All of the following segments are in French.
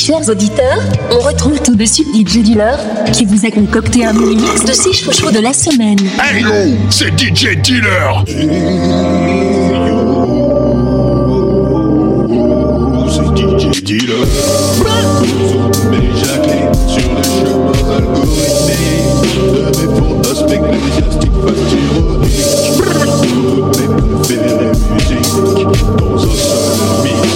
Chers auditeurs, on retrouve tout de suite DJ Dealer qui vous a concocté un mini mix de 6 chouchous de la semaine. Hey yo, c'est DJ Dealer. C'est DJ Dealer. Mes Jacqueline sur le chemin algorithmique de mes fantasmes ecclésiastiques fastironiques. Mes préférées musiques dans un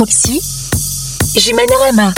Proxy, Jimenarama.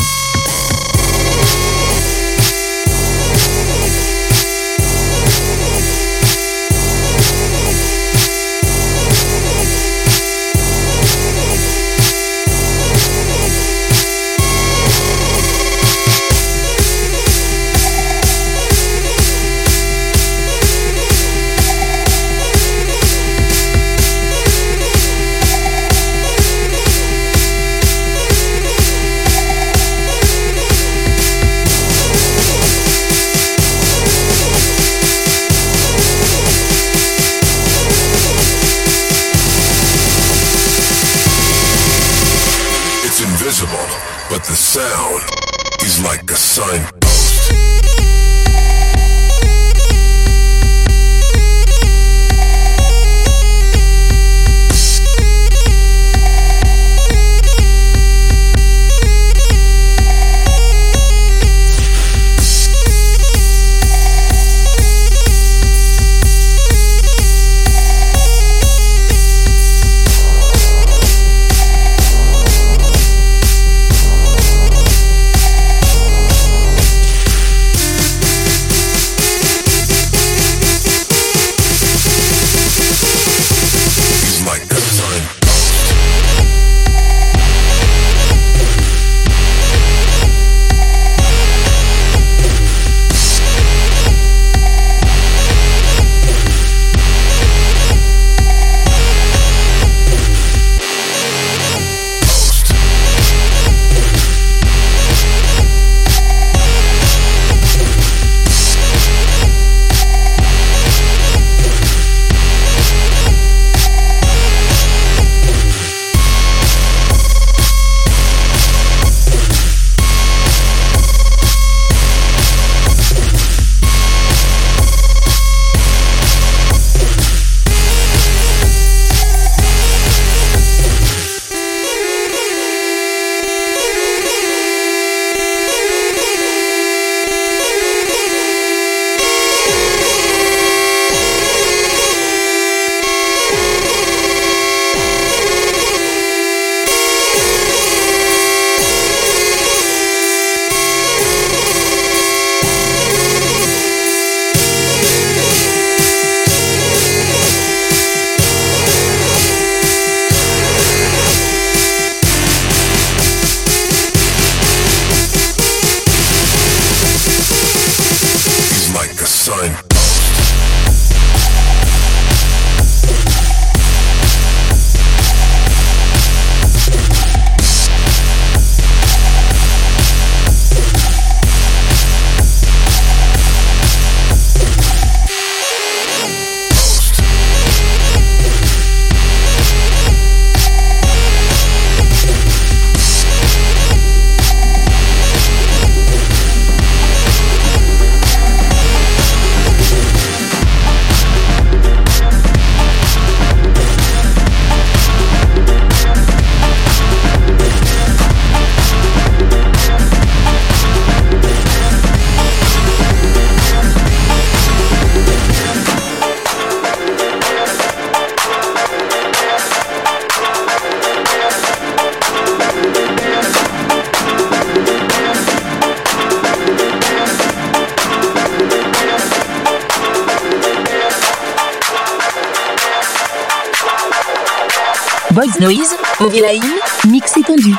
Noise, Movie Line, mix étendu.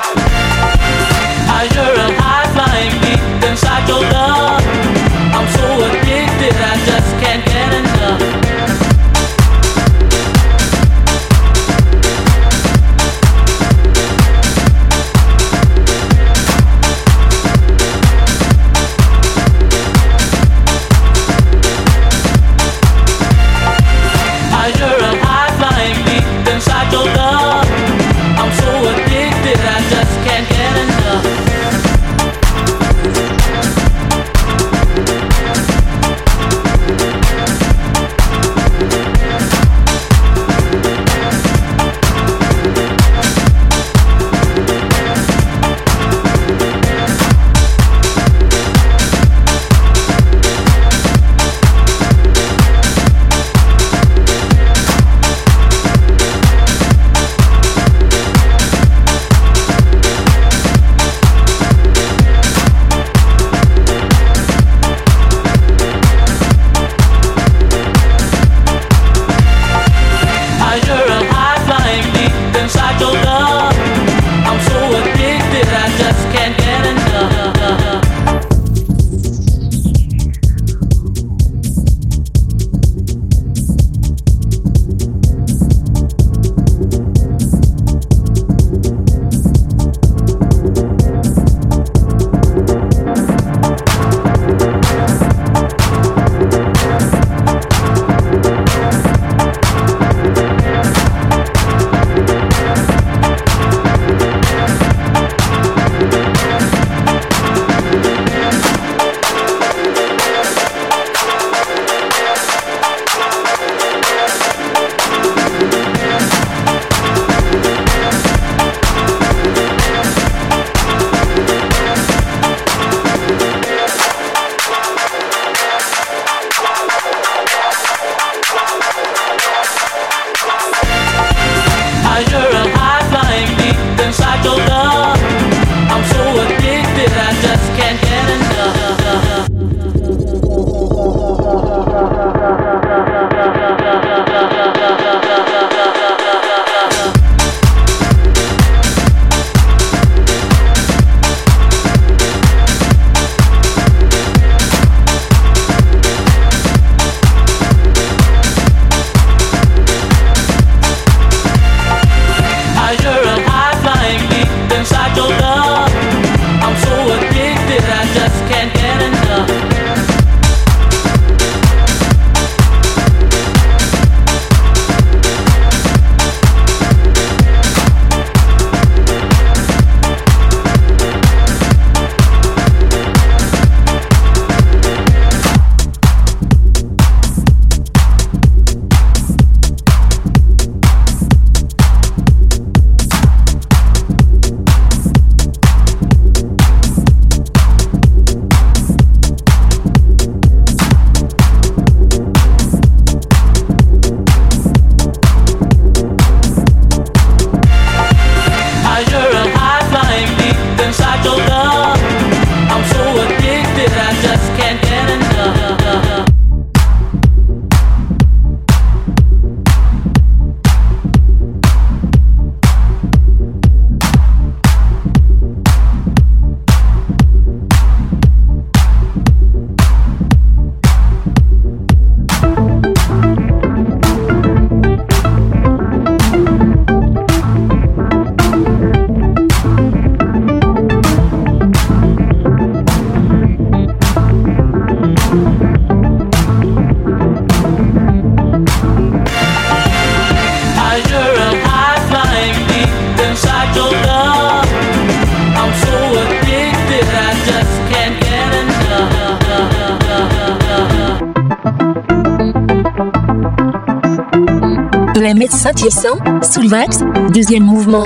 Soulvax, deuxième mouvement.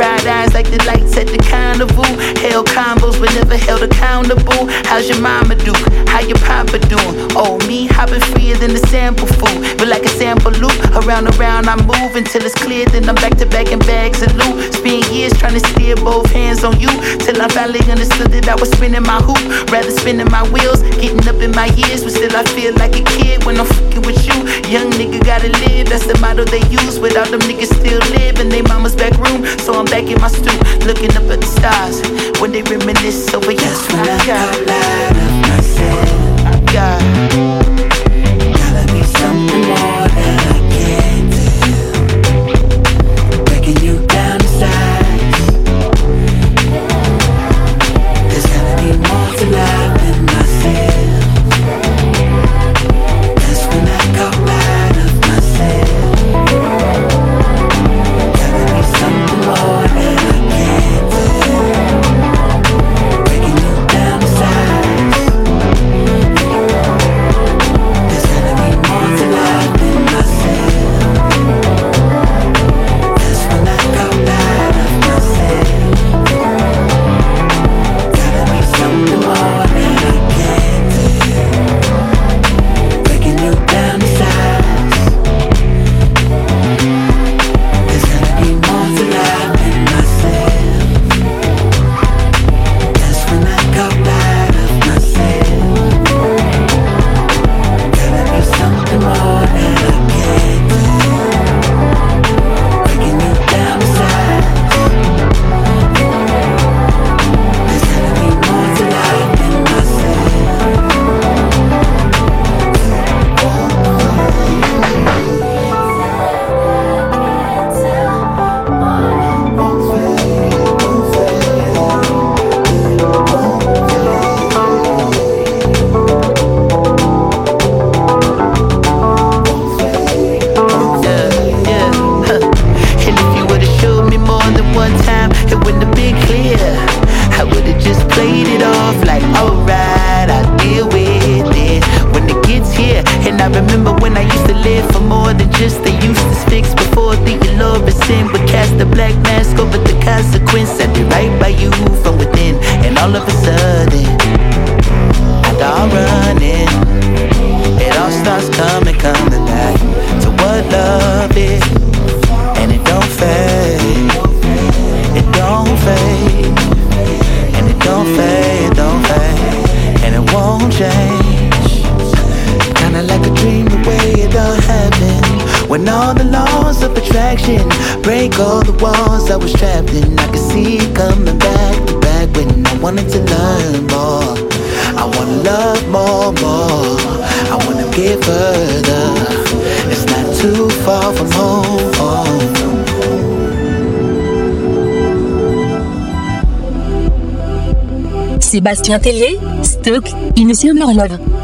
Bright eyes like the lights at the carnival. Held combos but never held accountable. How's your mama do? How your papa doing? Oh, me hopping freer than the sample food. But like a sample loop, around and around I move until it's clear. Then I'm back to back in bags of loot. Spend years trying to steer both hands on you. Till I finally understood that I was spinning my hoop. Rather spinning my wheels, getting up in my years. But still I feel like a kid when I'm fucking with you. Young nigga gotta live, that's the motto they use. Without them niggas still live in they mama's back room. So I'm back in my stoop, looking up at the stars. When they reminisce over you. When I got light of myself. When all the laws of attraction break all the walls I was trapped in, I could see it coming back to back when I wanted to learn more. I wanna love more, more. I wanna get further. It's not too far from home. Sébastien Tellier, Stock, Innocent Love.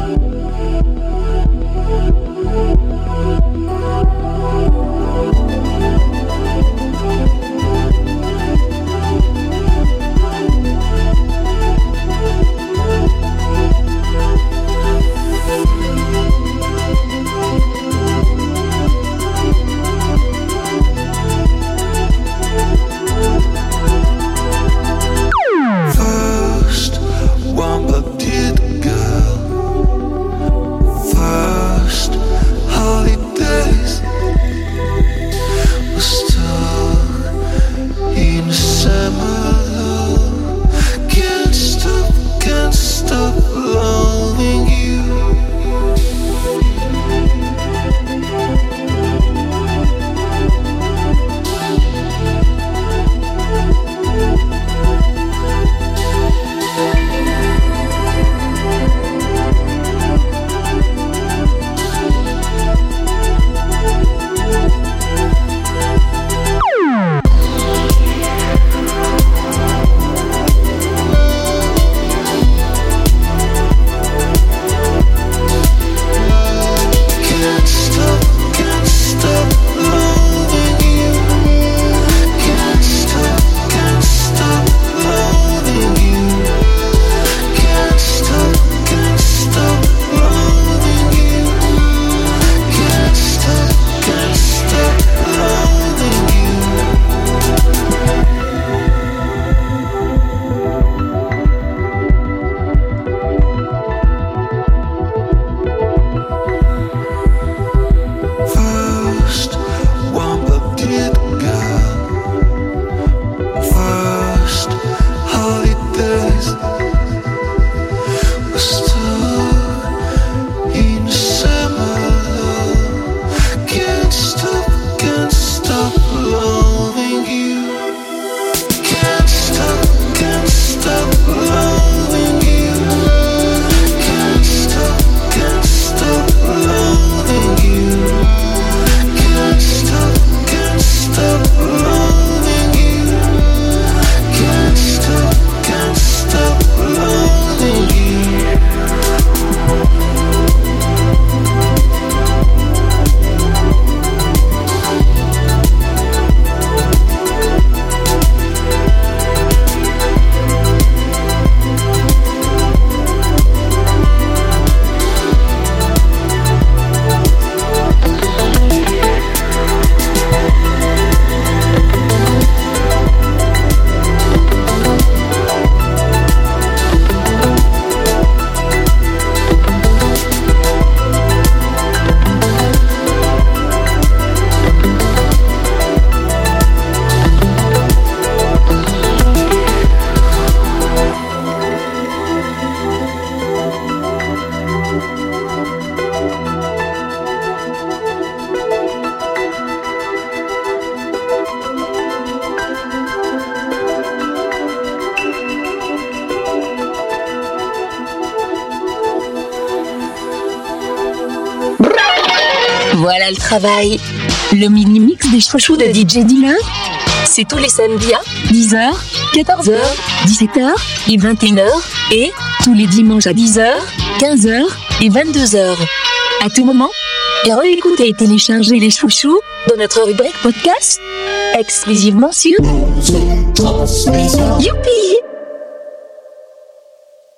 Le mini-mix des chouchous de DJ Dealer, c'est tous les samedis à 10h, 14h, 17h et 21h et tous les dimanches à 10h, 15h et 22h. À tout moment, et réécoutez et téléchargez les chouchous dans notre rubrique podcast exclusivement sur Youpi